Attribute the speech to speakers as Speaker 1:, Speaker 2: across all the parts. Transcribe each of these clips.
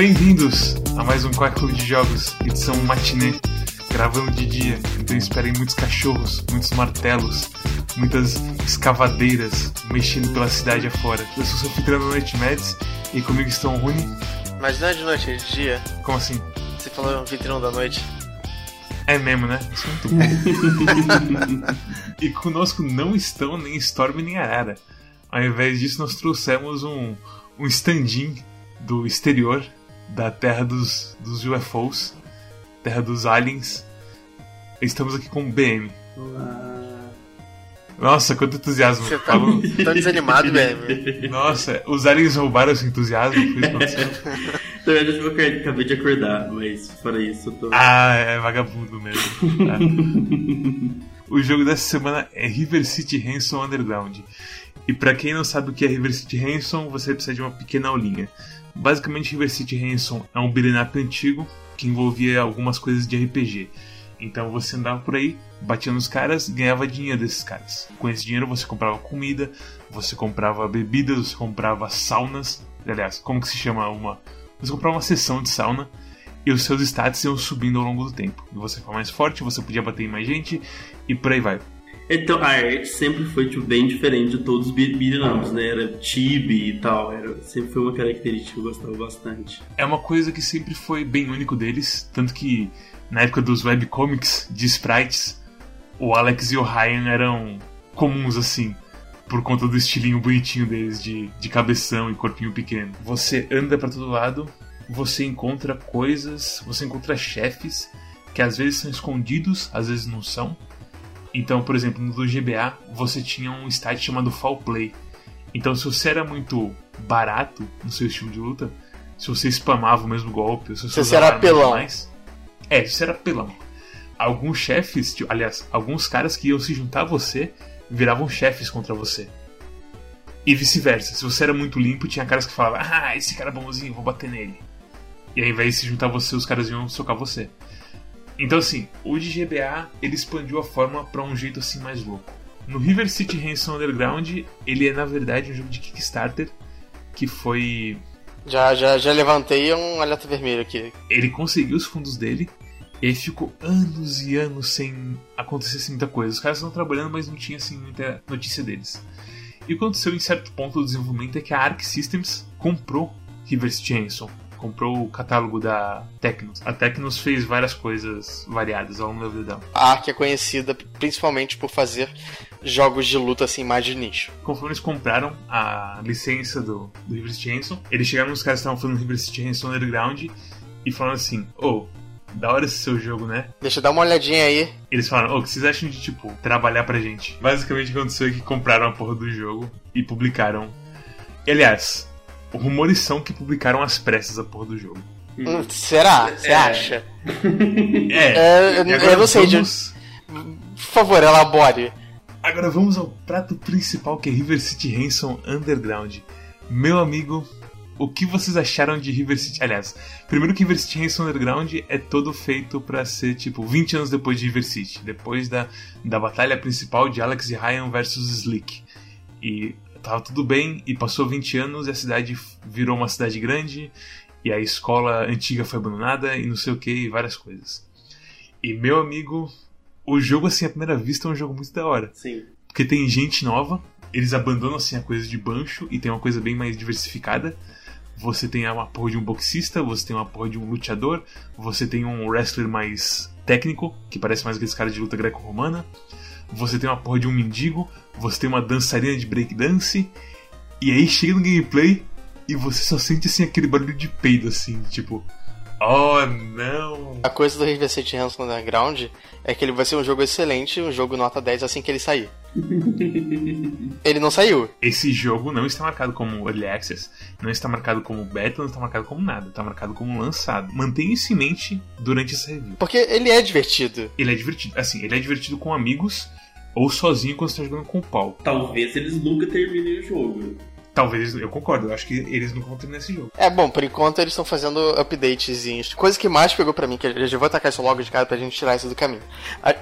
Speaker 1: Bem-vindos a mais um Quack Clube de Jogos, edição matinê, gravando de dia. Então esperem muitos cachorros, muitos martelos, muitas escavadeiras mexendo pela cidade afora. Eu sou o seu anfitrião da Noite Mads e comigo estão o Rune.
Speaker 2: Mas não é de noite, é de dia.
Speaker 1: Como assim?
Speaker 2: Você falou anfitrião da noite.
Speaker 1: É mesmo, né? Isso é muito bom. e conosco não estão nem Storm nem Arara. Ao invés disso, nós trouxemos um, um stand-in do exterior da terra dos, dos UFOs, terra dos aliens. Estamos aqui com o BM.
Speaker 3: Olá.
Speaker 1: Nossa, quanto entusiasmo.
Speaker 2: Você tá
Speaker 1: Falou-
Speaker 2: tão desanimado, BM.
Speaker 1: Nossa, os aliens roubaram esse entusiasmo. Foi isso que.
Speaker 3: Na verdade, eu acabei de acordar, mas fora isso, eu tô.
Speaker 1: Ah, é vagabundo mesmo. Tá. O jogo dessa semana é River City Ransom Underground. E pra quem não sabe o que é River City Ransom, você precisa de uma pequena aulinha. Basicamente, River City Ransom é um beat'em up antigo que envolvia algumas coisas de RPG. Então você andava por aí, batia nos caras ganhava dinheiro desses caras. Com esse dinheiro você comprava comida, você comprava bebidas, você comprava saunas. Aliás, como que se chama uma? Você comprava uma sessão de sauna e os seus stats iam subindo ao longo do tempo. E você ficava mais forte, você podia bater em mais gente e por aí vai.
Speaker 3: Então, a arte sempre foi tipo, bem diferente de todos os be- beat'em né? Era chibi e tal. Era, sempre foi uma característica que eu gostava bastante.
Speaker 1: É uma coisa que sempre foi bem único deles, tanto que na época dos webcomics de sprites, o Alex e o Ryan eram comuns assim, por conta do estilinho bonitinho deles de, de cabeção e corpinho pequeno. Você anda pra todo lado, você encontra coisas, você encontra chefes que às vezes são escondidos, às vezes não são. Então, por exemplo, no do GBA, você tinha um stat chamado Fall Play. Então, se você era muito barato no seu estilo de luta, se você spamava o mesmo golpe, se você,
Speaker 2: Se era
Speaker 1: armas
Speaker 2: apelão.
Speaker 1: demais- é, se você era pelão. Alguns chefes, tipo, aliás, alguns caras que iam se juntar a você viravam chefes contra você. E vice-versa. Se você era muito limpo, tinha caras que falavam: Ah, esse cara é bonzinho, vou bater nele. E aí, ao invés de se juntar a você, os caras iam socar você. Então, assim, o GBA ele expandiu a forma pra um jeito assim mais louco. No River City Ransom Underground, ele é na verdade um jogo de Kickstarter que foi
Speaker 2: Já, já, já levantei um alerta vermelho aqui.
Speaker 1: ele conseguiu os fundos dele e aí ficou anos e anos sem acontecer assim, muita coisa. Os caras estão trabalhando, mas não tinha assim muita notícia deles. E o que aconteceu em certo ponto do desenvolvimento é que a Arc Systems comprou River City Ransom. Comprou o catálogo da Tecnos. A Tecnos fez várias coisas variadas ao longo da vida dela.
Speaker 2: A Ark é conhecida principalmente por fazer jogos de luta assim mais de nicho.
Speaker 1: Conforme eles compraram a licença do, do River City Ransom, eles chegaram nos caras que estavam falando do River City Ransom Underground e falaram assim: Ô, da hora esse seu jogo, né?
Speaker 2: Deixa eu dar uma olhadinha aí.
Speaker 1: Eles falaram, ô, o que vocês acham de, tipo, trabalhar pra gente? Basicamente o que aconteceu é que compraram a porra do jogo e publicaram. E, aliás, rumores são que publicaram as pressas a porra do jogo.
Speaker 2: Hum, será? Você
Speaker 3: É.
Speaker 2: acha?
Speaker 1: É,
Speaker 2: É, eu,
Speaker 1: agora
Speaker 2: eu não sei. de-
Speaker 1: vamos,
Speaker 2: Por favor, elabore.
Speaker 1: Agora vamos ao prato principal que é River City Ransom Underground. Meu amigo, o que vocês acharam de River City? Aliás, primeiro que River City Ransom Underground é todo feito pra ser tipo 20 anos depois de River City, depois da, da batalha principal de Alex e Ryan versus Slick. E tava tudo bem e passou 20 anos e a cidade virou uma cidade grande e a escola antiga foi abandonada e não sei o que e várias coisas. E meu amigo, o jogo assim à primeira vista é um jogo muito da hora.
Speaker 3: Sim.
Speaker 1: Porque tem gente nova, eles abandonam assim a coisa de bancho e tem uma coisa bem mais diversificada. Você tem uma porra de um boxista, você tem uma porra de um luteador, você tem um wrestler mais técnico, que parece mais aqueles caras de luta greco-romana. Você tem uma porra de um mendigo, você tem uma dançarina de breakdance. E aí chega no gameplay e você só sente assim aquele barulho de peido assim, tipo, oh não.
Speaker 2: A coisa do River City Ransom Underground é que ele vai ser um jogo excelente, um jogo nota 10 assim que ele sair. ele não saiu.
Speaker 1: Esse jogo não está marcado como Early Access, não está marcado como beta, não está marcado como nada, está marcado como lançado. Mantenha isso em mente durante essa review.
Speaker 2: Porque ele é divertido.
Speaker 1: Ele é divertido, assim, ele é divertido com amigos ou sozinho quando você está jogando com o pau.
Speaker 3: Talvez eles nunca terminem o jogo.
Speaker 1: Talvez, eu concordo, eu acho que eles nunca vão terminar esse jogo.
Speaker 2: É, bom, por enquanto eles estão fazendo updatezinhos. Coisa que mais pegou pra mim, que eu já vou atacar isso logo de cara pra gente tirar isso do caminho.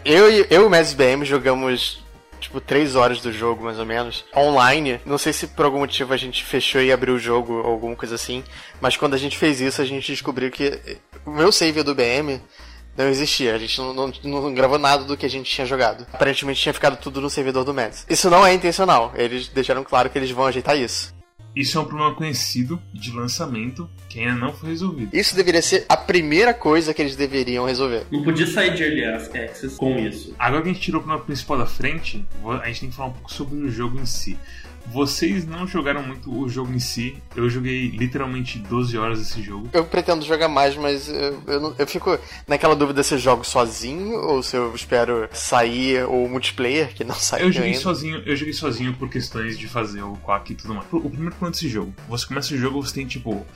Speaker 2: Eu e eu o Mads BM jogamos tipo, três horas do jogo, mais ou menos, online. Não sei se por algum motivo a gente fechou e abriu o jogo ou alguma coisa assim, mas quando a gente fez isso, a gente descobriu que o meu save do BM não existia. A gente não, não, não, gravou nada do que a gente tinha jogado. Aparentemente tinha ficado tudo no servidor do Mads. Isso não é intencional. Eles deixaram claro que eles vão ajeitar isso.
Speaker 1: Isso é um problema conhecido de lançamento que ainda não foi resolvido.
Speaker 2: Isso deveria ser a primeira coisa que eles deveriam resolver.
Speaker 3: Não podia sair de Early Access com isso.
Speaker 1: Agora que a gente tirou o problema principal da frente, a gente tem que falar um pouco sobre o jogo em si. Vocês não jogaram muito o jogo em si. Eu joguei literalmente 12 horas esse jogo.
Speaker 2: Eu pretendo jogar mais, mas eu, eu, não, eu fico naquela dúvida se eu jogo sozinho ou se eu espero sair o multiplayer, que não saiu
Speaker 1: Eu joguei
Speaker 2: ainda.
Speaker 1: sozinho, eu joguei sozinho por questões de fazer o quack e tudo mais. O primeiro problema desse jogo, você começa o jogo, você tem tipo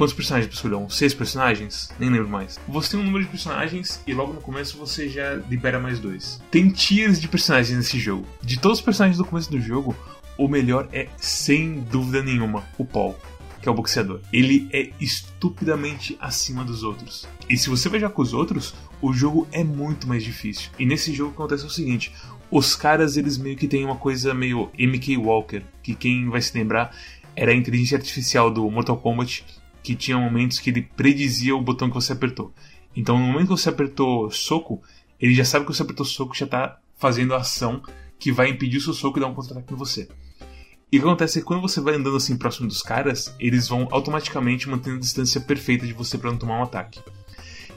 Speaker 1: Quantos personagens pra escolher? Um? Seis personagens? Nem lembro mais. Você tem um número de personagens e logo no começo você já libera mais dois. Tem tiers de personagens nesse jogo. De todos os personagens do começo do jogo, o melhor é, sem dúvida nenhuma, o Paul, que é o boxeador. Ele é estupidamente acima dos outros. E se você vai já com os outros, o jogo é muito mais difícil. E nesse jogo acontece o seguinte: os caras eles meio que têm uma coisa meio MK Walker, que quem vai se lembrar era a inteligência artificial do Mortal Kombat, que tinha momentos que ele predizia o botão que você apertou. Então, no momento que você apertou soco, ele já sabe que você apertou soco já está fazendo a ação que vai impedir o seu soco e dar um contra-ataque em você. E o que acontece é que quando você vai andando assim próximo dos caras, eles vão automaticamente mantendo a distância perfeita de você para não tomar um ataque.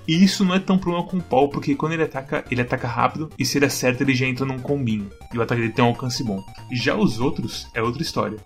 Speaker 1: E isso não é tão problema com o Paul, porque quando ele ataca, ele ataca rápido e se ele acerta, ele já entra num combinho. E o ataque dele tem um alcance bom. Já os outros é outra história.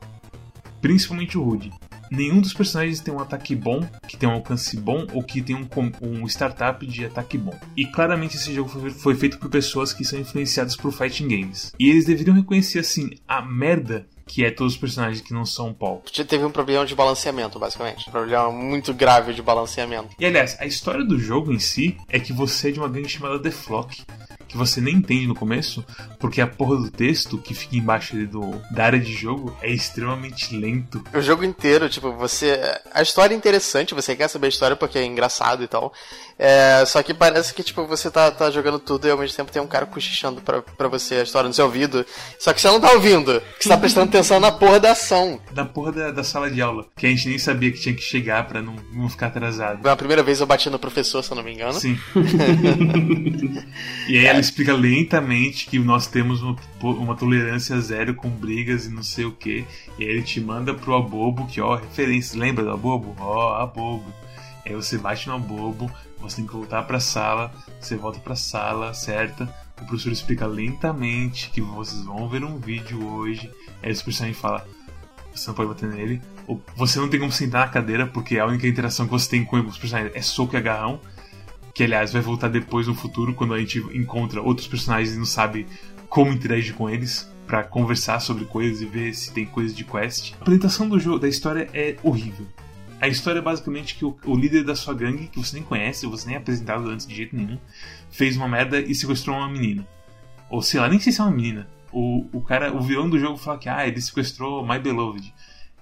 Speaker 1: Principalmente o Rude. Nenhum dos personagens tem um ataque bom, que tem um alcance bom ou que tem um, um startup de ataque bom. E claramente esse jogo foi, foi feito por pessoas que são influenciadas por fighting games. E eles deveriam reconhecer assim a merda que é todos os personagens que não são Paul.
Speaker 2: Teve um problema de balanceamento, basicamente. Um problema muito grave de balanceamento.
Speaker 1: E aliás, a história do jogo em si é que você é de uma gangue chamada The Flock, que você nem entende no começo, porque a porra do texto que fica embaixo do, da área de jogo é extremamente lento.
Speaker 2: O jogo inteiro, tipo, você. A história é interessante, você quer saber a história porque é engraçado e tal. É, só que parece que, tipo, você tá, tá jogando tudo e ao mesmo tempo tem um cara cochichando pra, pra você a história no seu ouvido. Só que você não tá ouvindo, você tá prestando atenção na porra da ação.
Speaker 1: Na porra da, da sala de aula, que a gente nem sabia que tinha que chegar pra não, não ficar atrasado.
Speaker 2: Na primeira vez eu bati no professor, se eu não me engano.
Speaker 1: Sim. e aí ela explica lentamente que nós temos uma, uma tolerância zero com brigas e não sei o que. E aí ele te manda pro Abobo, que ó, referência, lembra do Abobo? Ó, Abobo. Aí você bate no Abobo, você tem que voltar pra sala, você volta pra sala certa. O professor explica lentamente que vocês vão ver um vídeo hoje. Aí o personagem fala: Você não pode bater nele. Ou você não tem como sentar na cadeira, porque a única interação que você tem com os personagens é soco e agarrão que aliás vai voltar depois no futuro quando a gente encontra outros personagens e não sabe como interagir com eles para conversar sobre coisas e ver se tem coisas de quest. A apresentação do jogo da história é horrível. A história é basicamente que o, o, líder da sua gangue, que você nem conhece, você nem é apresentado antes de jeito nenhum, fez uma merda e sequestrou uma menina. Ou sei lá, nem sei se é uma menina. O, o cara, o vilão do jogo fala que ah, ele sequestrou My Beloved.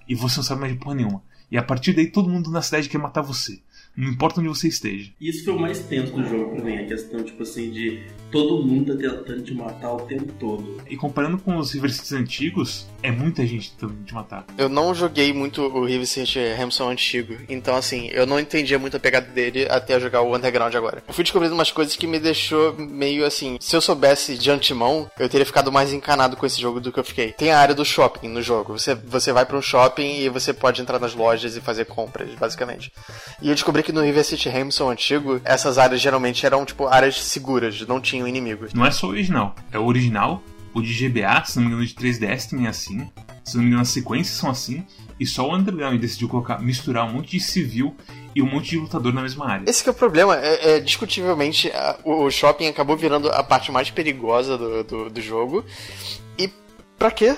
Speaker 1: E você não sabe mais de porra nenhuma. E a partir daí todo mundo na cidade quer matar você. Não importa onde você esteja.
Speaker 3: Isso foi o mais tenso do jogo mim, a questão, tipo assim, de todo mundo tá tentando te matar o tempo todo.
Speaker 1: E comparando com os River Cities antigos, é muita gente tentando te matar.
Speaker 2: Eu não joguei muito o River City Hamilton antigo, então assim, eu não entendia muito a pegada dele até jogar o Underground agora. Eu fui descobrindo umas coisas que me deixou meio assim, se eu soubesse de antemão, eu teria ficado mais encanado com esse jogo do que eu fiquei. Tem a área do shopping no jogo. Você, você vai para um shopping e você pode entrar nas lojas e fazer compras, basicamente. E eu descobri que no River City Hamilton antigo, essas áreas geralmente eram tipo áreas seguras, não tinham inimigos.
Speaker 1: Não é só o original, é o original, o de GBA, se não me engano, de 3DS também é assim. Se não me engano, as sequências são assim. E só o Underground decidiu colocar, misturar um monte de civil e um monte de lutador na mesma área.
Speaker 2: Esse é o problema. É, é discutivelmente, a, o shopping acabou virando a parte mais perigosa do, do, do jogo. E pra quê?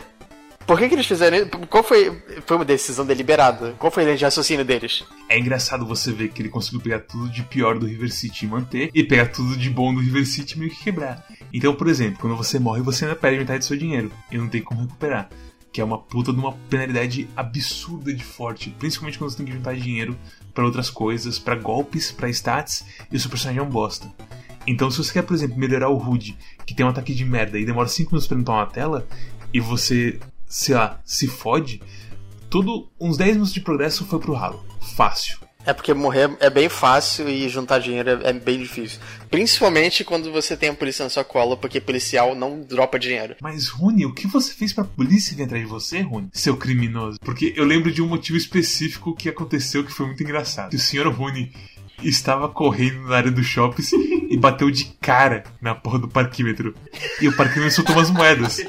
Speaker 2: Por que, que eles fizeram isso? Qual foi, foi uma decisão deliberada? Qual foi a linha de raciocínio deles?
Speaker 1: É engraçado você ver que ele conseguiu pegar tudo de pior do River City e manter, e pegar tudo de bom do River City e meio que quebrar. Então, por exemplo, quando você morre, você ainda perde metade do seu dinheiro, e não tem como recuperar. Que é uma puta de uma penalidade absurda de forte, principalmente quando você tem que juntar dinheiro para outras coisas, para golpes, para stats, e o seu personagem é um bosta. Então, se você quer, por exemplo, melhorar o HUD, que tem um ataque de merda e demora 5 minutos pra limpar uma tela, e você, sei lá, se fode, tudo, uns 10 minutos de progresso foi pro ralo. Fácil.
Speaker 2: É porque morrer é bem fácil e juntar dinheiro é, é bem difícil. Principalmente quando você tem a polícia na sua cola, porque policial não dropa dinheiro.
Speaker 1: Mas, Rune, o que você fez pra polícia vir atrás de você, Rune? Seu criminoso. Porque eu lembro de um motivo específico que aconteceu que foi muito engraçado. Que o senhor Rune estava correndo na área do shopping e bateu de cara na porra do parquímetro. E o parquímetro soltou umas moedas.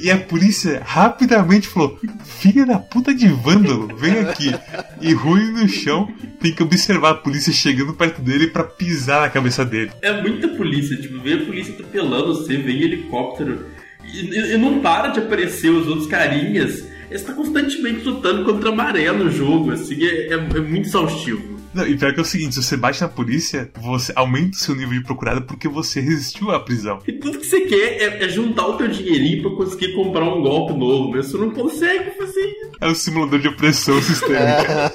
Speaker 1: E a polícia rapidamente falou: Filha da puta de vândalo, vem aqui. E Rune no chão tem que observar a polícia chegando perto dele pra pisar na cabeça dele.
Speaker 3: É muita polícia, tipo, vem a polícia atropelando você, vem helicóptero. E, e não para de aparecer os outros carinhas. Está constantemente lutando contra a maré no jogo, assim, é, é, é muito exaustivo.
Speaker 1: Não, e pior que é o seguinte, se você bate na polícia, você aumenta o seu nível de procurado porque você resistiu à prisão.
Speaker 3: E tudo que você quer é, é juntar o teu dinheirinho pra conseguir comprar um golpe novo, mas você não consegue fazer isso.
Speaker 1: É um simulador de opressão sistêmica.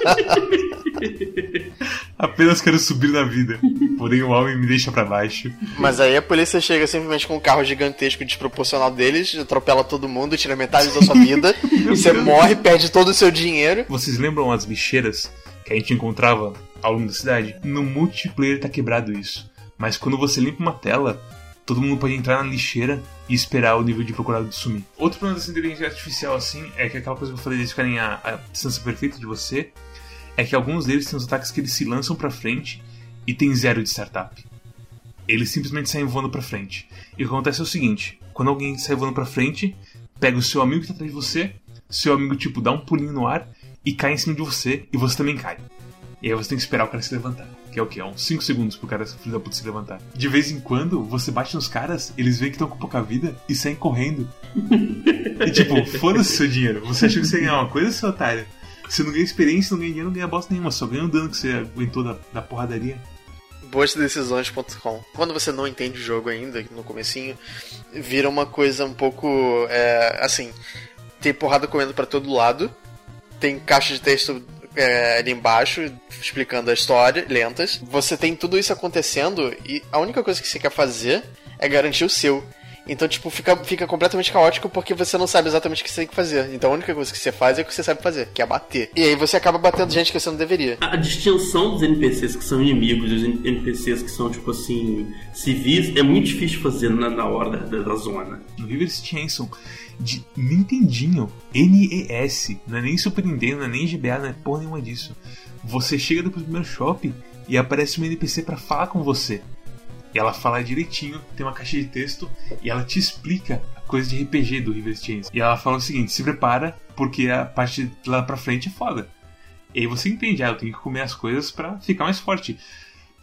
Speaker 1: Apenas quero subir na vida, porém o homem me deixa pra baixo.
Speaker 2: Mas aí a polícia chega simplesmente com um carro gigantesco desproporcional deles, atropela todo mundo, tira metade da sua vida, você morre, perde todo o seu dinheiro.
Speaker 1: Vocês lembram as lixeiras que a gente encontrava ao longo da cidade? No multiplayer tá quebrado isso. Mas quando você limpa uma tela, todo mundo pode entrar na lixeira e esperar o nível de procurado sumir. Outro problema dessa inteligência artificial, assim, é que aquela coisa que eu falei deles ficarem a, a distância perfeita de você, é que alguns deles têm os ataques que eles se lançam pra frente e tem zero de startup. Eles simplesmente saem voando pra frente. E o que acontece é o seguinte: quando alguém sai voando pra frente, pega o seu amigo que tá atrás de você, seu amigo, tipo, dá um pulinho no ar e cai em cima de você, e você também cai. E aí você tem que esperar o cara se levantar. Que é o quê? É uns 5 segundos pro cara filho da puta se levantar. De vez em quando, você bate nos caras, eles veem que estão com pouca vida e saem correndo. e tipo, foda-se seu dinheiro. Você achou que você ia ganhar uma coisa, seu otário? Você não ganha experiência, não ganha dinheiro, não ganha bosta nenhuma. Só ganha o dano que você aguentou da, da porradaria.
Speaker 2: boasdecisões.com. Quando você não entende o jogo ainda, no comecinho, vira uma coisa um pouco, é, assim, tem porrada comendo pra todo lado, tem caixa de texto é, ali embaixo explicando a história, lentas. Você tem tudo isso acontecendo e a única coisa que você quer fazer é garantir o seu. Então, tipo, fica, fica completamente caótico porque você não sabe exatamente o que você tem que fazer. Então a única coisa que você faz é o que você sabe fazer, que é bater. E aí você acaba batendo gente que você não deveria.
Speaker 3: A distinção dos NPCs que são inimigos e os NPCs que são, tipo assim, civis, é muito difícil de fazer na, na hora da, da, da zona.
Speaker 1: No River City Hanson, de Nintendinho, NES, não é nem Super Nintendo, não é nem GBA, não é porra nenhuma disso. Você chega do primeiro shopping e aparece uma NPC pra falar com você. E ela fala direitinho, tem uma caixa de texto e ela te explica a coisa de RPG do River Chains. E ela fala o seguinte: se prepara, porque a parte lá pra frente é foda. E aí você entende, ah, eu tenho que comer as coisas pra ficar mais forte.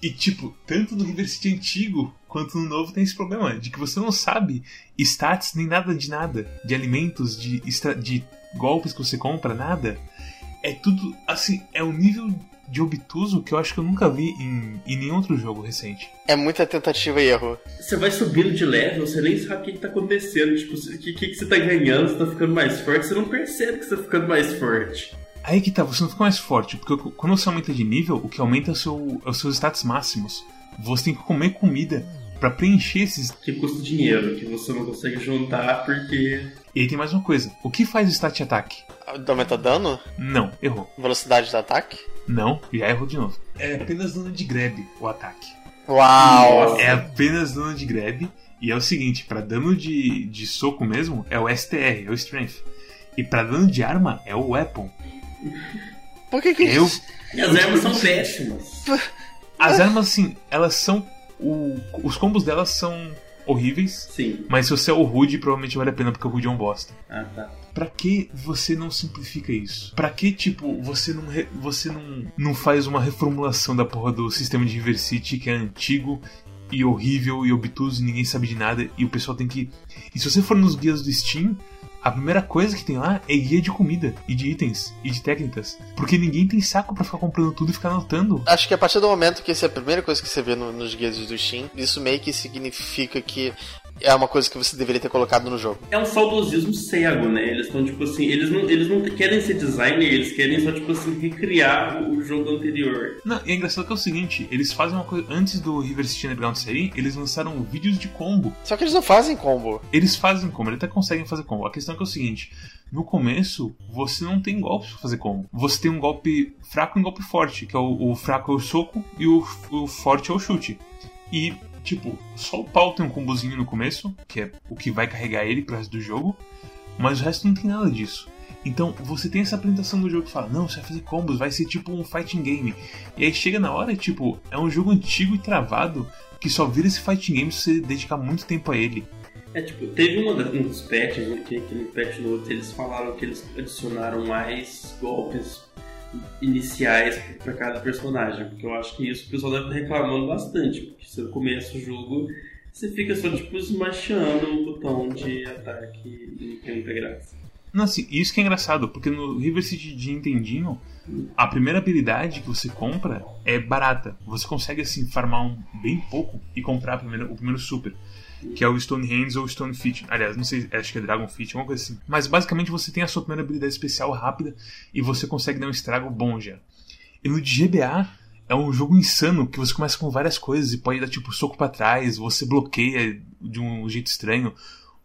Speaker 1: E tipo, tanto no River City antigo quanto no novo tem esse problema de que você não sabe stats nem nada de nada, de alimentos, de, extra- de golpes que você compra, nada. É tudo assim, é um nível de obtuso que eu acho que eu nunca vi em, em nenhum outro jogo recente.
Speaker 2: É muita tentativa e erro.
Speaker 3: Você vai subindo de level, você nem sabe o que, que tá acontecendo. Tipo, o que, que, que você tá ganhando, você tá ficando mais forte, você não percebe que você tá ficando mais forte.
Speaker 1: Aí que tá, você não fica mais forte, porque quando você aumenta de nível, o que aumenta é, o seu, é os seus status máximos. Você tem que comer comida pra preencher esses.
Speaker 3: Que custa dinheiro, que você não consegue juntar porque.
Speaker 1: E aí tem mais uma coisa: o que faz o stat ataque?
Speaker 2: Aumenta dano?
Speaker 1: Não, errou.
Speaker 2: Velocidade do ataque?
Speaker 1: Não, já errou de novo. É apenas dano de grab o ataque.
Speaker 2: Uau!
Speaker 1: É apenas dano de grab. E é o seguinte, pra dano de, de soco mesmo, é o STR, é o Strength. E pra dano de arma, é o Weapon.
Speaker 2: Por que que
Speaker 1: Eu,
Speaker 3: E as armas são péssimas.
Speaker 1: as armas, assim, elas são... O, os combos delas são horríveis.
Speaker 3: Sim.
Speaker 1: Mas se você é o Rude, provavelmente vale a pena, porque o Rude é um bosta.
Speaker 3: Ah, tá.
Speaker 1: Pra que você não simplifica isso? Pra que, tipo, você não, re- você não, não faz uma reformulação da porra do sistema de River que é antigo e horrível e obtuso e ninguém sabe de nada e o pessoal tem que. E se você for nos guias do Steam, a primeira coisa que tem lá é guia de comida e de itens e de técnicas. Porque ninguém tem saco pra ficar comprando tudo e ficar anotando.
Speaker 2: Acho que a partir do momento que essa é a primeira coisa que você vê no- nos guias do Steam, isso meio que significa que é uma coisa que você deveria ter colocado no jogo.
Speaker 3: É um saudosismo cego, né? Eles estão, tipo assim, eles não, eles não querem ser designer, eles querem só, tipo assim, recriar o jogo anterior.
Speaker 1: Não, e é engraçado que é o seguinte, eles fazem uma coisa. Antes do River City Underground sair, eles lançaram vídeos de combo.
Speaker 2: Só que eles não fazem combo.
Speaker 1: Eles fazem combo, eles até conseguem fazer combo. A questão é que é o seguinte: no começo, você não tem golpes pra fazer combo. Você tem um golpe fraco e um golpe forte, que é o, o fraco é o soco e o, o forte é o chute. E Tipo, só o pau tem um combozinho no começo, que é o que vai carregar ele pro resto do jogo, mas o resto não tem nada disso. Então você tem essa apresentação do jogo que fala, não, você vai fazer combos, vai ser tipo um fighting game. E aí chega na hora, tipo, é um jogo antigo e travado que só vira esse fighting game se você dedicar muito tempo a ele.
Speaker 3: É tipo, teve uma um dos patches, né, que, que no patch notes eles falaram que eles adicionaram mais golpes iniciais para cada personagem, porque eu acho que isso o pessoal deve estar reclamando bastante, porque você começa o jogo, você fica só tipo esmachando o botão de ataque e não tem graça.
Speaker 1: Não, assim, isso que é engraçado, porque no River City de Nintendinho, a primeira habilidade que você compra é barata. Você consegue, assim, farmar um bem pouco e comprar primeiro, o primeiro super que é o Stone Hands ou Stone Feet. Aliás, não sei, acho que é Dragon Feet, alguma coisa assim. Mas basicamente você tem a sua primeira habilidade especial rápida e você consegue dar um estrago bom já. E no GBA é um jogo insano que você começa com várias coisas e pode dar tipo soco para trás, você bloqueia de um jeito estranho,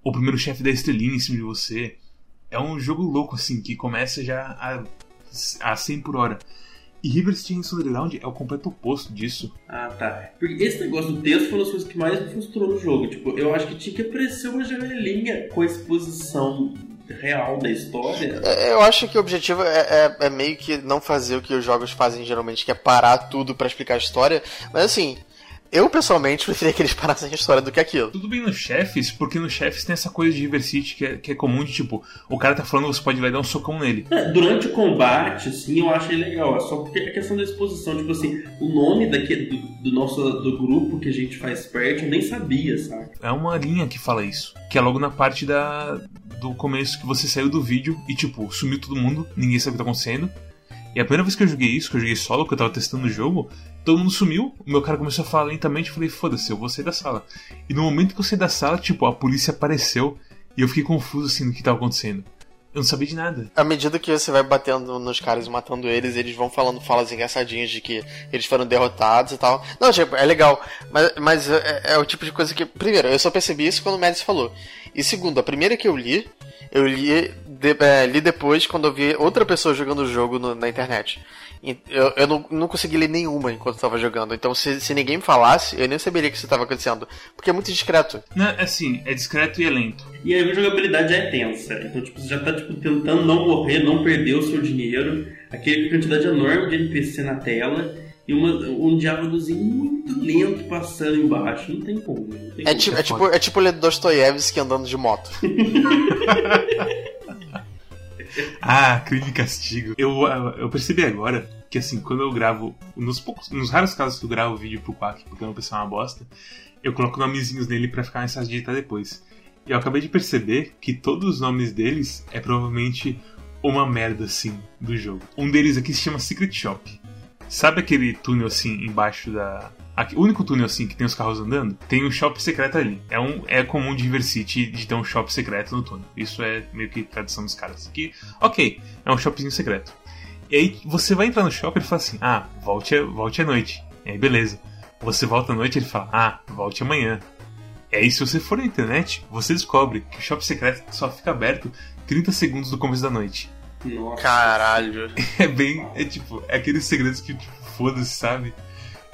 Speaker 1: o primeiro chefe da estrelinha em cima de você. É um jogo louco assim que começa já a, a 100 por hora. E River City Underground é o completo oposto disso.
Speaker 3: Ah, tá. Porque esse negócio do texto foi uma das coisas que mais me frustrou no jogo. Tipo, eu acho que tinha que aparecer uma janelinha com a exposição real da história.
Speaker 2: É, eu acho que o objetivo é, é, é, meio que não fazer o que os jogos fazem geralmente, que é parar tudo para explicar a história. Mas assim, eu, pessoalmente, preferia que eles parassem a história do que aquilo.
Speaker 1: Tudo bem nos chefes, porque nos chefes tem essa coisa de River City que é, que é comum de tipo, o cara tá falando, você pode ir lá e dar um socão nele.
Speaker 3: É, durante o combate, assim, eu achei legal. É só porque a questão da exposição, tipo assim, o nome daqui, do, do nosso do grupo que a gente faz parte, eu nem sabia, sabe?
Speaker 1: É uma linha que fala isso. Que é logo na parte da, do começo que você saiu do vídeo e, tipo, sumiu todo mundo, ninguém sabe o que tá acontecendo. E a primeira vez que eu joguei isso, que eu joguei solo, que eu tava testando o jogo, todo mundo sumiu, o meu cara começou a falar lentamente, eu falei, foda-se, eu vou sair da sala. E no momento que eu saí da sala, tipo, a polícia apareceu e eu fiquei confuso assim no que tava acontecendo. Eu não sabia de nada.
Speaker 2: À medida que você vai batendo nos caras e matando eles, eles vão falando falas engraçadinhas de que eles foram derrotados e tal. Não, tipo, é legal. Mas, mas é, é o tipo de coisa que. Primeiro, eu só percebi isso quando o Mads falou. E segundo, a primeira que eu li, eu li, de, é, li depois quando eu vi outra pessoa jogando o jogo no, na internet. Eu, eu não, não consegui ler nenhuma enquanto estava jogando. Então, se, se ninguém me falasse, eu nem saberia que isso estava acontecendo. Porque é muito discreto.
Speaker 1: Não, assim, é discreto e é lento.
Speaker 3: E aí a jogabilidade é tensa. Então, tipo, você já tá tipo, tentando não morrer, não perder o seu dinheiro. Aquela quantidade enorme de NPC na tela e uma, um diálogozinho muito lento passando embaixo. Não tem como. Não tem
Speaker 2: é,
Speaker 3: como.
Speaker 2: Tipo, é, tipo, é tipo ler Dostoiévski andando de moto.
Speaker 1: ah, crime e castigo. Eu, eu percebi agora que, assim, quando eu gravo, nos, poucos, nos raros casos que eu gravo vídeo pro Quack, porque eu não pensei uma bosta, eu coloco nomezinhos nele para ficar mais fácil de editar depois. E eu acabei de perceber que todos os nomes deles é provavelmente uma merda, assim, do jogo. Um deles aqui se chama Secret Shop. Sabe aquele túnel assim embaixo da. Aqui, o único túnel assim que tem os carros andando? Tem um shopping secreto ali. É, um, é comum de River City de ter um shopping secreto no túnel. Isso é meio que tradição dos caras. Que, ok, é um shoppingzinho secreto. E aí você vai entrar no shopping e fala assim: ah, volte, volte à noite. E aí beleza. Você volta à noite e ele fala: ah, volte amanhã. E aí, se você for na internet, você descobre que o shopping secreto só fica aberto 30 segundos do começo da noite.
Speaker 2: Nossa. Caralho.
Speaker 1: É bem. É tipo, é aqueles segredos que tipo, foda-se, sabe?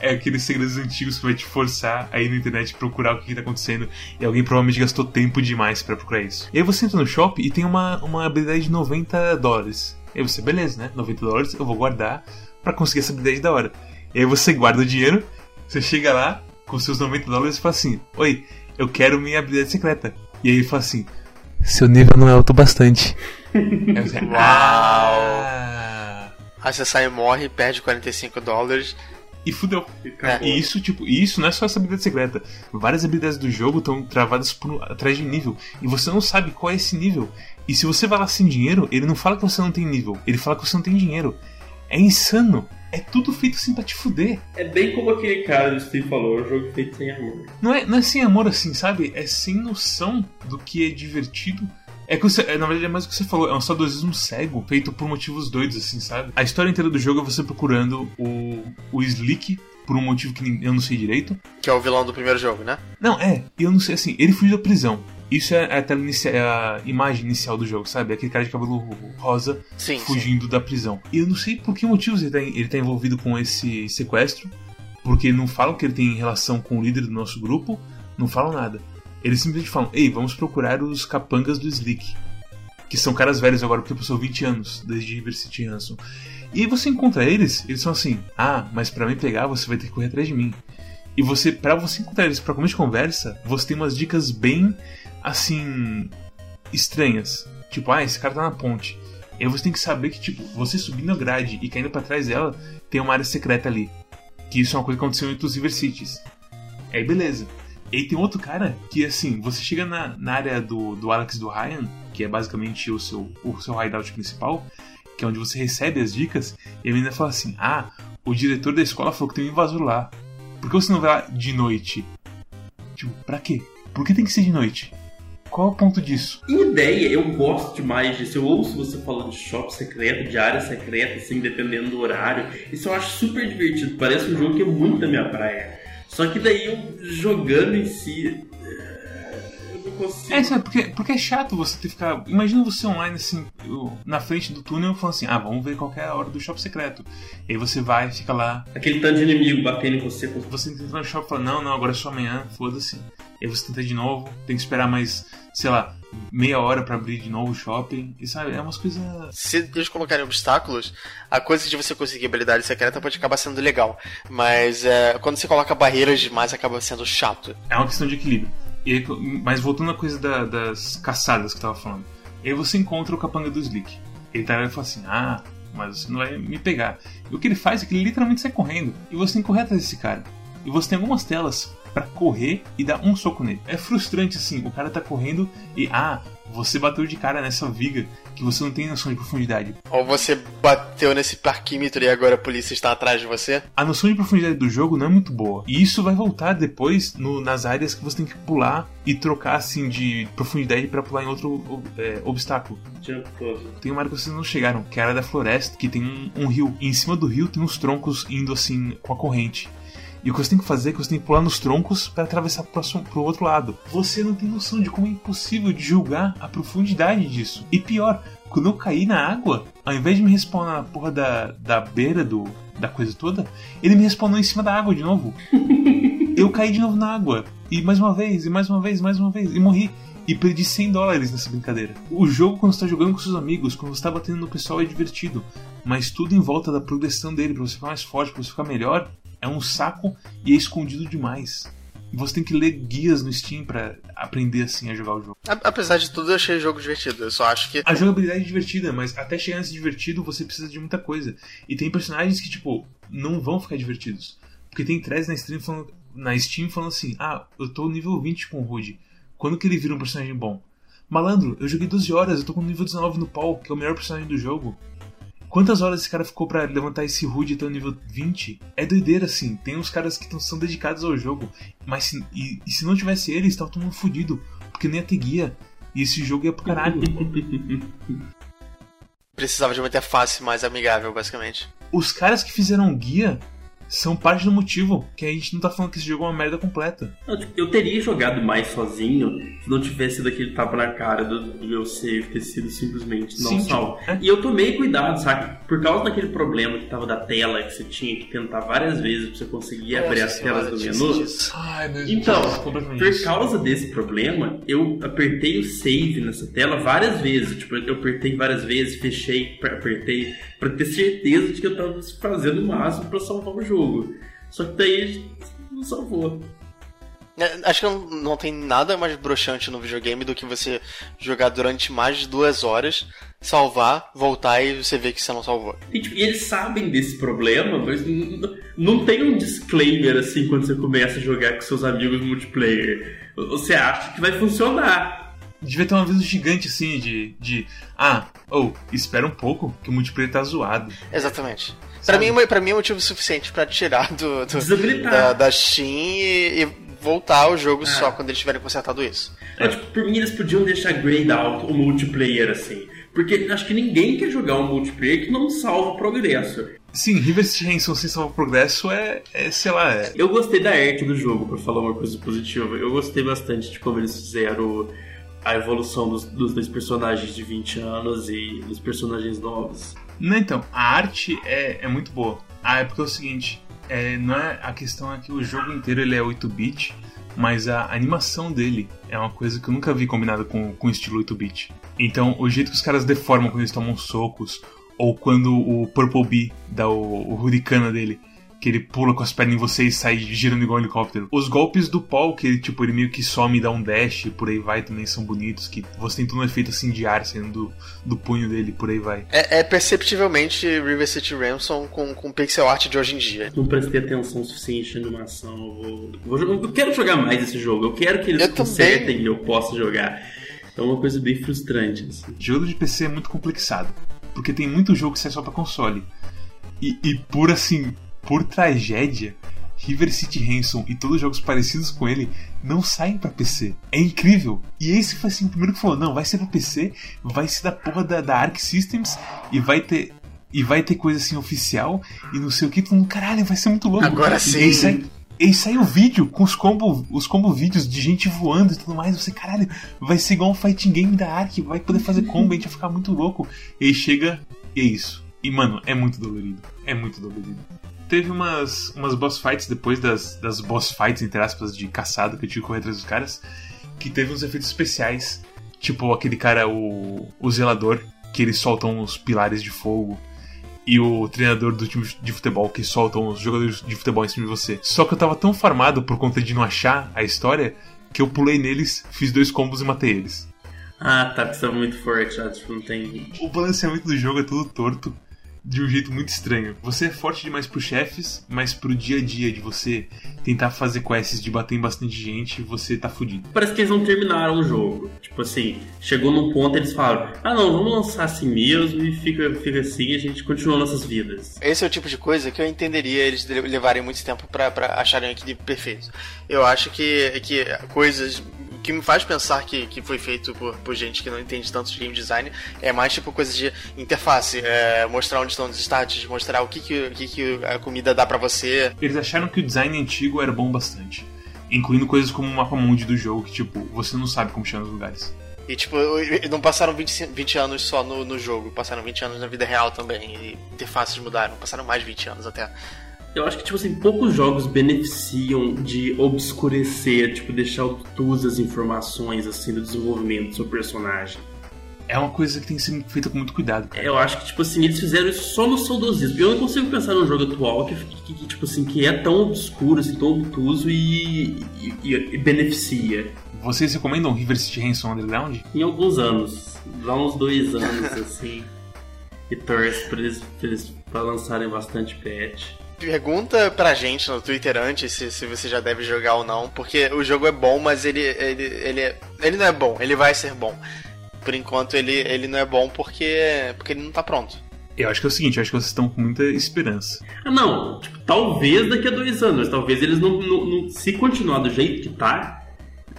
Speaker 1: É aqueles segredos antigos que vai te forçar a ir na internet procurar o que, que tá acontecendo. E alguém provavelmente gastou tempo demais para procurar isso. E aí você entra no shopping e tem uma, uma habilidade de 90 dólares. E aí você, beleza, né? 90 dólares eu vou guardar para conseguir essa habilidade da hora. E aí você guarda o dinheiro, você chega lá com seus 90 dólares e fala assim: Oi, eu quero minha habilidade secreta. E aí ele fala assim: Seu nível não é alto bastante.
Speaker 2: Você, Uau! Aí você sai e morre, perde 45 dólares.
Speaker 1: E fudeu. É. E isso, tipo, e isso não é só essa habilidade secreta. Várias habilidades do jogo estão travadas por, atrás de nível. E você não sabe qual é esse nível. E se você vai lá sem dinheiro, ele não fala que você não tem nível. Ele fala que você não tem dinheiro. É insano. É tudo feito assim pra te fuder.
Speaker 3: É bem como aquele cara do Steve falou, é um jogo feito sem amor.
Speaker 1: Não é, não é sem amor assim, sabe? É sem noção do que é divertido. É que você, é, na verdade é mais o que você falou, é um saudosismo cego, feito por motivos doidos, assim, sabe? A história inteira do jogo é você procurando o, o Slick por um motivo que eu não sei direito.
Speaker 2: Que é o vilão do primeiro jogo, né?
Speaker 1: Não, é, eu não sei, assim, ele fugiu da prisão. Isso é a, tela inicia, é a imagem inicial do jogo, sabe? Aquele cara de cabelo rosa
Speaker 2: Sim,
Speaker 1: fugindo
Speaker 2: sim.
Speaker 1: da prisão. E eu não sei por que motivos ele tá, ele tá envolvido com esse sequestro, porque não falam que ele tem relação com o líder do nosso grupo, não falam nada. Eles simplesmente falam: ei, vamos procurar os capangas do Slick. Que são caras velhos agora, porque passou 20 anos desde River City Ransom. E você encontra eles, eles são assim: ah, mas pra me pegar você vai ter que correr atrás de mim. E você, para você encontrar eles pra começo de conversa, você tem umas dicas bem, assim, estranhas. Tipo, ah, esse cara tá na ponte. E aí você tem que saber que, tipo, você subindo a grade e caindo pra trás dela, tem uma área secreta ali. Que isso é uma coisa que aconteceu entre os River Cities. Aí beleza. E tem outro cara que, assim, você chega na, na área do, do Alex do Ryan, que é basicamente o seu, o seu hideout principal, que é onde você recebe as dicas, e a menina fala assim: Ah, o diretor da escola falou que tem um invasor lá. Por que você não vai lá de noite? Tipo, pra quê? Por que tem que ser de noite? Qual é o ponto disso?
Speaker 3: Em ideia, eu gosto demais disso. Eu ouço você falando de shop secreto, de área secreta, assim, dependendo do horário. Isso eu acho super divertido. Parece um jogo que é muito da minha praia. Só que daí eu jogando em si. eh, Eu não consigo.
Speaker 1: É, sabe, porque, porque é chato você ter que ficar. Imagina você online, assim, na frente do túnel, falando assim: ah, vamos ver qual que é hora do shopping secreto. E aí você vai, fica lá.
Speaker 3: Aquele tanto de inimigo batendo em você com
Speaker 1: Você entrar no shopping e fala: não, não, agora é só amanhã, foda-se. E aí você tenta de novo, tem que esperar mais, sei lá, meia hora pra abrir de novo o shopping. E sabe, é umas coisas.
Speaker 2: Se eles colocarem obstáculos, a coisa de você conseguir habilidade secreta pode acabar sendo legal. Mas é, quando você coloca barreiras demais, acaba sendo chato.
Speaker 1: É uma questão de equilíbrio. E aí, mas voltando à coisa da- das caçadas que eu tava falando. Aí você encontra o capanga do Slick. Ele tá lá e fala assim: Ah, mas você não vai me pegar. E o que ele faz é que ele literalmente sai correndo. E você tem que correr atrás desse cara. E você tem algumas telas pra correr e dar um soco nele. É frustrante assim: o cara tá correndo e, ah, você bateu de cara nessa viga que você não tem noção de profundidade.
Speaker 2: Ou você bateu nesse parquímetro e agora a polícia está atrás de você.
Speaker 1: A noção de profundidade do jogo não é muito boa. E isso vai voltar depois no- nas áreas que você tem que pular e trocar assim de profundidade pra pular em outro é, obstáculo. Tem uma área que vocês não chegaram, que é a área da floresta, que tem um, um rio. E em cima do rio tem uns troncos indo assim com a corrente. E o que você tem que fazer é que você tem que pular nos troncos para atravessar pro, próximo- pro outro lado. Você não tem noção de como é impossível de julgar a profundidade disso. E pior, quando eu caí na água, ao invés de me respawnar na porra da, da beira do, da coisa toda, ele me respawnou em cima da água de novo. eu caí de novo na água. E mais uma vez, e mais uma vez, mais uma vez, e morri. E perdi 100 dólares nessa brincadeira. O jogo, quando você tá jogando com seus amigos, quando você tá batendo no pessoal, é divertido. Mas tudo em volta da progressão dele, pra você ficar mais forte, pra você ficar melhor, é um saco e é escondido demais. Você tem que ler guias no Steam pra aprender assim a jogar o jogo.
Speaker 2: Apesar de tudo, eu achei o jogo divertido. Eu só acho que.
Speaker 1: A jogabilidade é divertida, mas até chegar nesse divertido você precisa de muita coisa. E tem personagens que, tipo, não vão ficar divertidos. Porque tem threads na Steam falando, na Steam falando assim: ah, eu tô nível 20 com o Rude. Quando que ele vira um personagem bom? Malandro, eu joguei 12 horas, eu tô com nível 19 no pau, que é o melhor personagem do jogo. Quantas horas esse cara ficou pra levantar esse Rude até o nível 20? É doideira, assim. Tem uns caras que tão, são dedicados ao jogo. Mas se, e, e se não tivesse eles, tava todo mundo fudido. Porque nem ia ter guia. E esse jogo ia pro caralho.
Speaker 2: Precisava de uma interface mais amigável, basicamente.
Speaker 1: Os caras que fizeram o guia são parte do motivo que a gente não tá falando que esse jogo é uma merda completa.
Speaker 3: Eu, eu teria jogado mais sozinho se não tivesse sido aquele tapa na cara do, do meu save ter sido simplesmente não
Speaker 1: Sim,
Speaker 3: salvo.
Speaker 1: tipo, é.
Speaker 3: E eu tomei cuidado, sabe? Por causa daquele problema que tava da tela, que você tinha que tentar várias vezes pra você conseguir abrir as
Speaker 2: Nossa
Speaker 3: telas do menu.
Speaker 1: Ai, meu
Speaker 3: Então,
Speaker 1: completamente
Speaker 3: Por
Speaker 1: isso.
Speaker 3: causa desse problema, eu apertei o save nessa tela várias vezes. Tipo, eu apertei várias vezes, fechei, apertei, pra ter certeza de que eu tava fazendo o máximo pra salvar o jogo. Só que daí não salvou.
Speaker 2: É, Acho que não, não tem nada mais broxante no videogame do que você jogar durante mais de duas horas, salvar, voltar e você vê que você não salvou.
Speaker 3: E, tipo, eles sabem desse problema, mas não tem um disclaimer assim quando você começa a jogar com seus amigos multiplayer. Você acha que vai funcionar.
Speaker 1: Devia ter um aviso gigante assim de. de ah, ou, espera um pouco, que o multiplayer tá zoado.
Speaker 2: Exatamente. Pra
Speaker 1: sabe?
Speaker 2: mim, pra mim é motivo suficiente pra tirar do, do-
Speaker 3: Desabilitar.
Speaker 2: da, da Steam e, e voltar ao jogo
Speaker 3: Ah.
Speaker 2: só quando eles tiverem consertado isso.
Speaker 3: É, tipo, por mim eles podiam deixar grayed out o multiplayer assim. Porque acho que ninguém quer jogar um multiplayer que não salva o progresso.
Speaker 1: Sim, River City Ransom sem salvar progresso é, é, sei lá, é,
Speaker 3: Eu gostei da arte do jogo, pra falar uma coisa positiva. Eu gostei bastante de como eles fizeram a evolução dos, dos dois personagens de 20 anos e dos personagens novos.
Speaker 1: Não, então, a arte é, é muito boa. Ah, é porque é o seguinte, é, não é, a questão é que o jogo inteiro ele é 8-bit, mas a animação dele é uma coisa que eu nunca vi combinada com, com o estilo 8-bit. Então, o jeito que os caras deformam quando eles tomam socos, ou quando o Purple Bee dá o, o dele, que ele pula com as pernas em você e sai girando igual um helicóptero. Os golpes do Paul, que ele, tipo, ele meio que some e dá um dash, e por aí vai, também são bonitos, que você tem todo um efeito assim de ar saindo do, do punho dele, por aí vai.
Speaker 2: É, é perceptivelmente River City Ransom com, com pixel art de hoje em dia.
Speaker 3: Não prestei atenção suficiente na animação. Eu, vou, vou eu quero jogar mais esse jogo. Eu quero que eles
Speaker 2: Eu
Speaker 3: consertem e eu possa jogar. É uma coisa bem frustrante. Assim.
Speaker 1: Jogo de PC é muito complexado, porque tem muito jogo que sai só pra console. E, e por assim, por tragédia, River City Ransom e todos os jogos parecidos com ele não saem pra PC. É incrível. E esse foi assim, o primeiro que falou: não, vai ser pra PC, vai ser da porra da, da Arc Systems e vai ter. E vai ter coisa assim oficial e não sei o que, mundo, caralho, vai ser muito louco.
Speaker 2: Agora
Speaker 1: E
Speaker 2: sim.
Speaker 1: aí sai, e sai o vídeo com os combo, os combo vídeos de gente voando e tudo mais. Você, caralho, vai ser igual um fighting game da Ark, vai poder fazer combo, a gente vai ficar muito louco. E aí chega e é isso. E mano, é muito dolorido. É muito dolorido. Teve umas, umas boss fights depois das, das boss fights, entre aspas, de caçada que eu tive que correr atrás dos caras, que teve uns efeitos especiais. Tipo aquele cara, o, o zelador, que eles soltam os pilares de fogo e o treinador do time de futebol que soltam os jogadores de futebol em cima de você. Só que eu tava tão farmado por conta de não achar a história que eu pulei neles, fiz dois combos e matei eles.
Speaker 3: Ah, tá, porque você tava muito forte, já, tipo, não tem.
Speaker 1: O balanceamento do jogo é todo torto, de um jeito muito estranho. Você é forte demais pros chefes, mas pro dia a dia de você tentar fazer quests de bater em bastante gente, você tá fudido.
Speaker 3: Parece que eles não terminaram o jogo. Tipo assim, chegou num ponto eles falaram: ah, não, vamos lançar assim mesmo e fica, fica assim e a gente continua nossas vidas.
Speaker 2: Esse é o tipo de coisa que eu entenderia eles le- levarem muito tempo pra, pra acharem aquele perfeito. Eu acho que, que coisas. O que me faz pensar que, que foi feito por, por gente que não entende tanto de game design é mais tipo coisas de interface, é, mostrar onde estão os stats, mostrar o que, que, o que, que a comida dá pra você.
Speaker 1: Eles acharam que o design antigo era bom bastante. Incluindo coisas como o mapa mundi do jogo, que tipo, você não sabe como chama os lugares.
Speaker 2: E tipo, não passaram 20, 20 anos só no, no jogo, passaram 20 anos na vida real também. E interfaces mudaram, passaram mais de 20 anos até.
Speaker 3: Eu acho que, tipo assim, poucos jogos beneficiam de obscurecer, tipo, deixar obtusas as informações, assim, do desenvolvimento do seu personagem.
Speaker 1: É uma coisa que tem que ser feita com muito cuidado, cara.
Speaker 3: Eu acho que, tipo assim, eles fizeram isso só no saudosismo. Eu não consigo pensar num jogo atual que, que- que, tipo assim, que é tão obscuro, assim, tão obtuso e, e- e beneficia.
Speaker 1: Vocês recomendam River City Ransom Underground?
Speaker 3: Em alguns anos, dá uns dois anos, assim, e torce pra eles, pra eles pra lançarem bastante patch.
Speaker 2: Pergunta pra gente no Twitter antes se, se você já deve jogar ou não, porque o jogo é bom, mas ele, ele, ele, ele não é bom, ele vai ser bom. Por enquanto ele, ele não é bom porque, porque ele não tá pronto.
Speaker 1: Eu acho que é o seguinte, eu acho que vocês estão com muita esperança.
Speaker 3: Ah, não, tipo, talvez daqui a dois anos, talvez eles não, não, não- Se continuar do jeito que tá,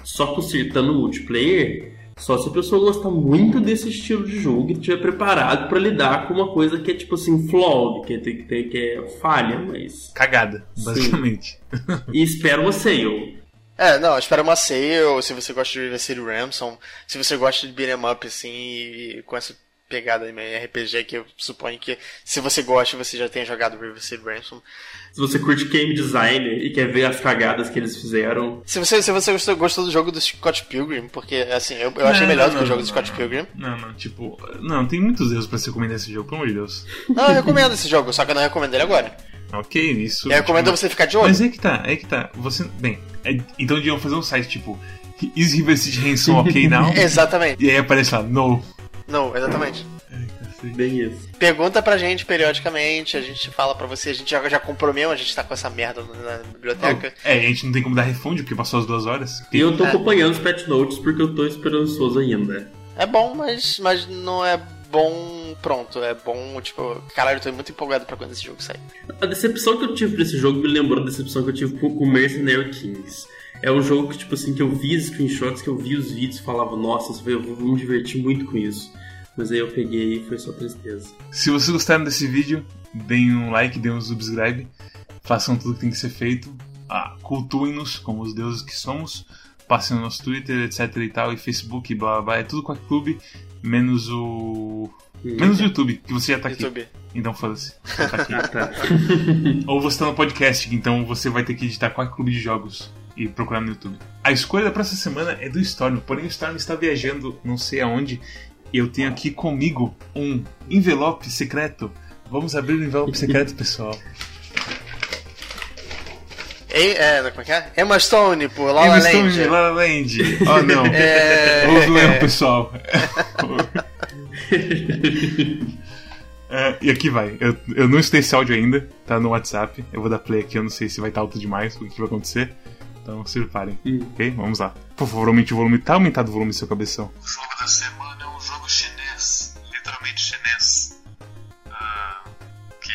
Speaker 3: só consertando o multiplayer, só se a pessoa gostar muito desse estilo de jogo e estiver preparado pra lidar com uma coisa que é tipo assim, flawed, que é, que é, que é falha, mas.
Speaker 1: Cagada,
Speaker 3: Sim.
Speaker 1: basicamente.
Speaker 3: E espero uma sale.
Speaker 2: É, não, espera uma sale, se você gosta de River City Ransom, se você gosta de beat'em up, assim, com essa pegada meio RPG que eu suponho que se você gosta, você já tenha jogado River City Ransom.
Speaker 3: Se você curte game design e quer ver as cagadas que eles fizeram.
Speaker 2: Se você, se você gostou, gostou do jogo do Scott Pilgrim, porque, assim, eu, eu achei
Speaker 1: Não,
Speaker 2: melhor do que o jogo
Speaker 1: não,
Speaker 2: do Scott Pilgrim.
Speaker 1: Não, não, tipo. Não, tem muitos erros pra se recomendar esse jogo, pelo amor de Deus.
Speaker 2: Não, eu recomendo esse jogo, só que eu não recomendo ele agora.
Speaker 1: Ok, isso.
Speaker 2: Eu recomendo
Speaker 1: tipo,
Speaker 2: você ficar de olho.
Speaker 1: Mas é que tá, é que tá. Você. Bem, é- então deviam fazer um site tipo. Is River City Ransom ok now?
Speaker 2: Exatamente.
Speaker 1: E aí aparece lá, no.
Speaker 2: Não, exatamente.
Speaker 1: Cacete.
Speaker 3: Bem isso.
Speaker 2: Pergunta pra gente periodicamente, a gente fala pra você, a gente já, já comprou mesmo, a gente tá com essa merda na biblioteca.
Speaker 1: É, a gente não tem como dar refund porque passou as duas horas.
Speaker 3: E eu tô
Speaker 2: É.
Speaker 3: acompanhando os patch notes porque eu tô esperançoso ainda.
Speaker 2: É bom, mas, mas não é bom pronto. É bom, tipo, caralho, eu tô muito empolgado pra quando esse jogo sair.
Speaker 3: A decepção que eu tive pra esse jogo me lembrou da decepção que eu tive com o Mercenary Kings. É um jogo que, tipo assim, que eu vi os screenshots, que eu vi os vídeos e falava, nossa, eu vou me divertir muito com isso. Mas aí eu peguei e foi só tristeza.
Speaker 1: Se vocês gostaram desse vídeo, deem um like, deem um subscribe, façam tudo que tem que ser feito, ah, cultuem-nos como os deuses que somos, passem no nosso Twitter, etc e tal, e Facebook, blá blá blá, é tudo com a Clube, menos o. Menos o YouTube, que você já tá aqui.
Speaker 2: YouTube.
Speaker 1: Então foda-se. Tá.
Speaker 3: Ah, tá.
Speaker 1: Ou você tá no podcast, então você vai ter que editar Quack Clube de Jogos e procurar no YouTube. A escolha da próxima semana é do Storm, porém o Storm está viajando não sei aonde e eu tenho aqui comigo um envelope secreto. Vamos abrir o envelope secreto, pessoal.
Speaker 2: E, é, como é que é? Emma Stone, por La La
Speaker 1: Emma Stone,
Speaker 2: Land.
Speaker 1: La La Land. Oh não.
Speaker 2: É...
Speaker 1: Erro, pessoal. É, e aqui vai. Eu, eu não escutei esse áudio ainda, tá no WhatsApp. Eu vou dar play aqui, eu não sei se vai estar alto demais, o que vai acontecer. Então se preparem. Ok? Vamos lá. Por favor, aumente o volume. Tá aumentado o volume do seu cabeção.
Speaker 4: O jogo da semana é um jogo chinês, literalmente chinês, ah, que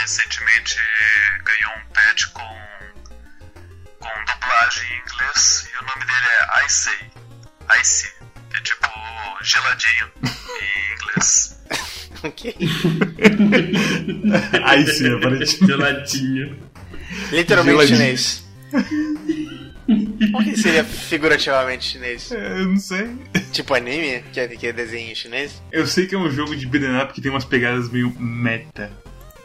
Speaker 4: recentemente ganhou um patch com, com dublagem em inglês e o nome dele é Icy, que é tipo geladinho em inglês.
Speaker 2: Ok.
Speaker 1: Sim, aparentemente.
Speaker 3: Geladinho.
Speaker 2: Literalmente
Speaker 1: Geladinho.
Speaker 2: chinês. O que seria figurativamente chinês?
Speaker 1: É, Eu não sei.
Speaker 2: Tipo anime? Que é, que é desenho em chinês?
Speaker 1: Eu sei que é um jogo de beat'em up que tem umas pegadas meio meta.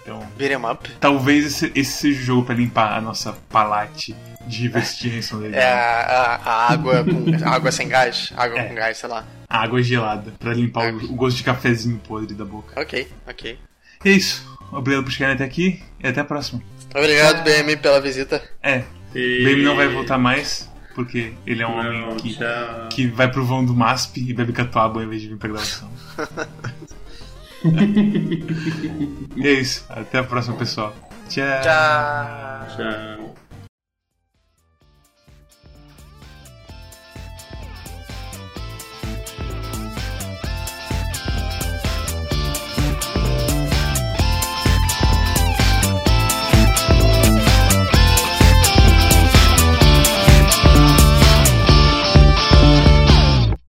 Speaker 1: Então,
Speaker 2: Beat'em up?
Speaker 1: talvez esse, esse seja o jogo pra limpar a nossa palate de investigation legal.
Speaker 2: É a, a- a água com água sem gás? Água
Speaker 1: É.
Speaker 2: com gás, sei lá.
Speaker 1: A água gelada, pra limpar o, o gosto de cafezinho podre da boca.
Speaker 2: Ok, ok.
Speaker 1: E é isso. Obrigado por chegarem até aqui e até a próxima.
Speaker 2: Obrigado, BM, pela visita.
Speaker 1: É,
Speaker 3: E...
Speaker 1: Baby não vai voltar mais, porque ele é um
Speaker 3: Não,
Speaker 1: homem que,
Speaker 3: tchau.
Speaker 1: que vai pro vão do MASP e bebe catuaba ao invés de vir pra gravação. e é isso. Até a próxima, pessoal. Tchau.
Speaker 2: Tchau.
Speaker 3: Tchau.